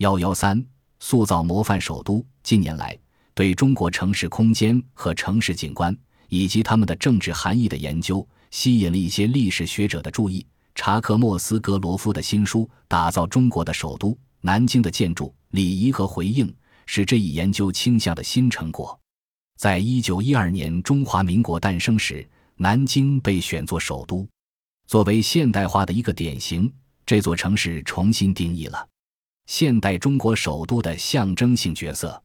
幺幺三，塑造模范首都。近年来，对中国城市空间和城市景观以及它们的政治含义的研究，吸引了一些历史学者的注意。查克·莫斯格罗夫的新书《打造中国的首都：南京的建筑、礼仪和回应》是这一研究倾向的新成果。在一九一二年中华民国诞生时，南京被选作首都，作为现代化的一个典型。这座城市重新定义了现代中国首都的象征性角色。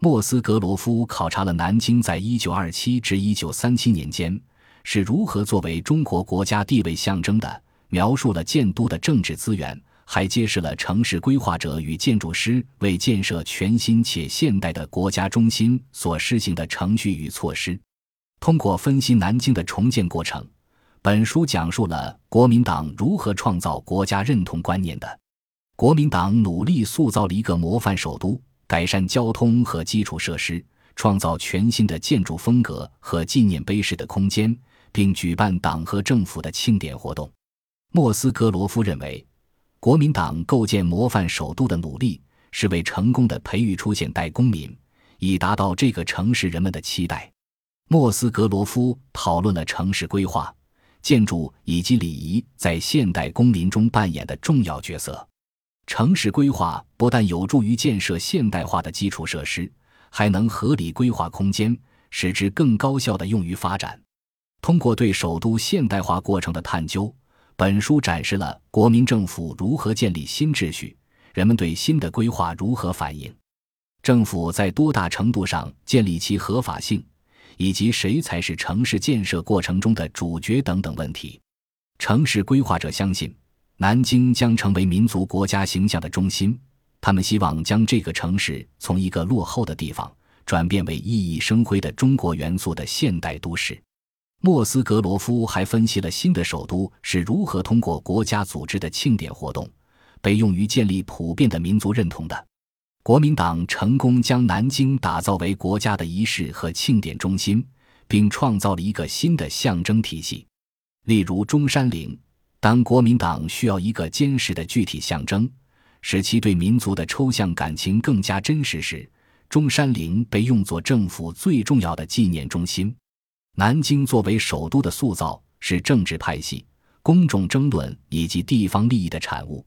莫斯格罗夫考察了南京在一九二七至一九三七年间是如何作为中国国家地位象征的。描述了建都的政治资源，还揭示了城市规划者与建筑师为建设全新且现代的国家中心所施行的程序与措施。通过分析南京的重建过程，本书讲述了国民党如何创造国家认同观念的。国民党努力塑造了一个模范首都，改善交通和基础设施，创造全新的建筑风格和纪念碑式的空间，并举办党和政府的庆典活动。莫斯科罗夫认为，国民党构建模范首都的努力是为成功的培育出现代公民，以达到这个城市人们的期待。莫斯科罗夫讨论了城市规划、建筑以及礼仪在现代公民中扮演的重要角色。城市规划不但有助于建设现代化的基础设施，还能合理规划空间，使之更高效地用于发展。通过对首都现代化过程的探究。本书展示了国民政府如何建立新秩序，人们对新的规划如何反应，政府在多大程度上建立其合法性，以及谁才是城市建设过程中的主角等等问题。城市规划者相信，南京将成为民族国家形象的中心，他们希望将这个城市从一个落后的地方转变为熠熠生辉的中国元素的现代都市。莫斯格罗夫还分析了新的首都是如何通过国家组织的庆典活动，被用于建立普遍的民族认同的。国民党成功将南京打造为国家的仪式和庆典中心，并创造了一个新的象征体系，例如中山陵。当国民党需要一个坚实的具体象征，使其对民族的抽象感情更加真实时，中山陵被用作政府最重要的纪念中心。南京作为首都的塑造是政治派系、公众争论以及地方利益的产物。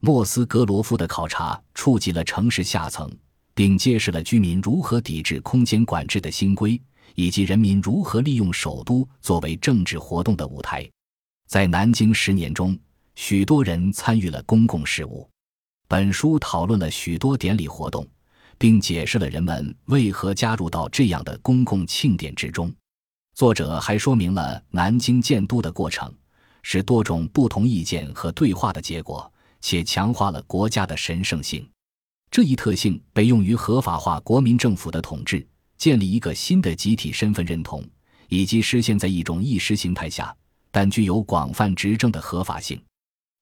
莫斯格罗夫的考察触及了城市下层，并揭示了居民如何抵制空间管制的新规，以及人民如何利用首都作为政治活动的舞台。在南京十年中，许多人参与了公共事务。本书讨论了许多典礼活动，并解释了人们为何加入到这样的公共庆典之中。作者还说明了南京建都的过程是多种不同意见和对话的结果，且强化了国家的神圣性。这一特性被用于合法化国民政府的统治，建立一个新的集体身份认同，以及实现在一种意识形态下但具有广泛执政的合法性。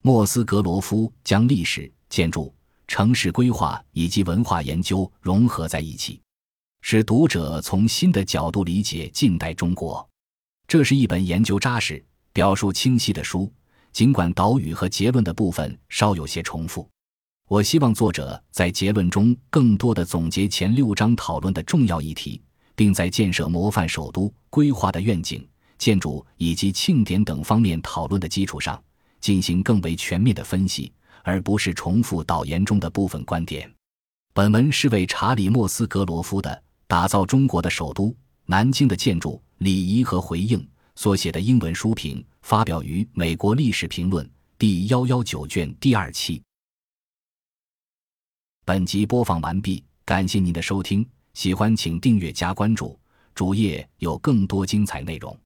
莫斯格罗夫将历史、建筑、城市规划以及文化研究融合在一起。使读者从新的角度理解近代中国，这是一本研究扎实、表述清晰的书。尽管导语和结论的部分稍有些重复，我希望作者在结论中更多的总结前六章讨论的重要议题，并在建设模范首都规划的愿景、建筑以及庆典等方面讨论的基础上，进行更为全面的分析，而不是重复导言中的部分观点。本文是为查理·莫斯格罗夫的。打造中国的首都，南京的建筑、礼仪和回应所写的英文书评发表于《美国历史评论》第幺幺九卷第二期。本集播放完毕，感谢您的收听，喜欢请订阅加关注，主页有更多精彩内容。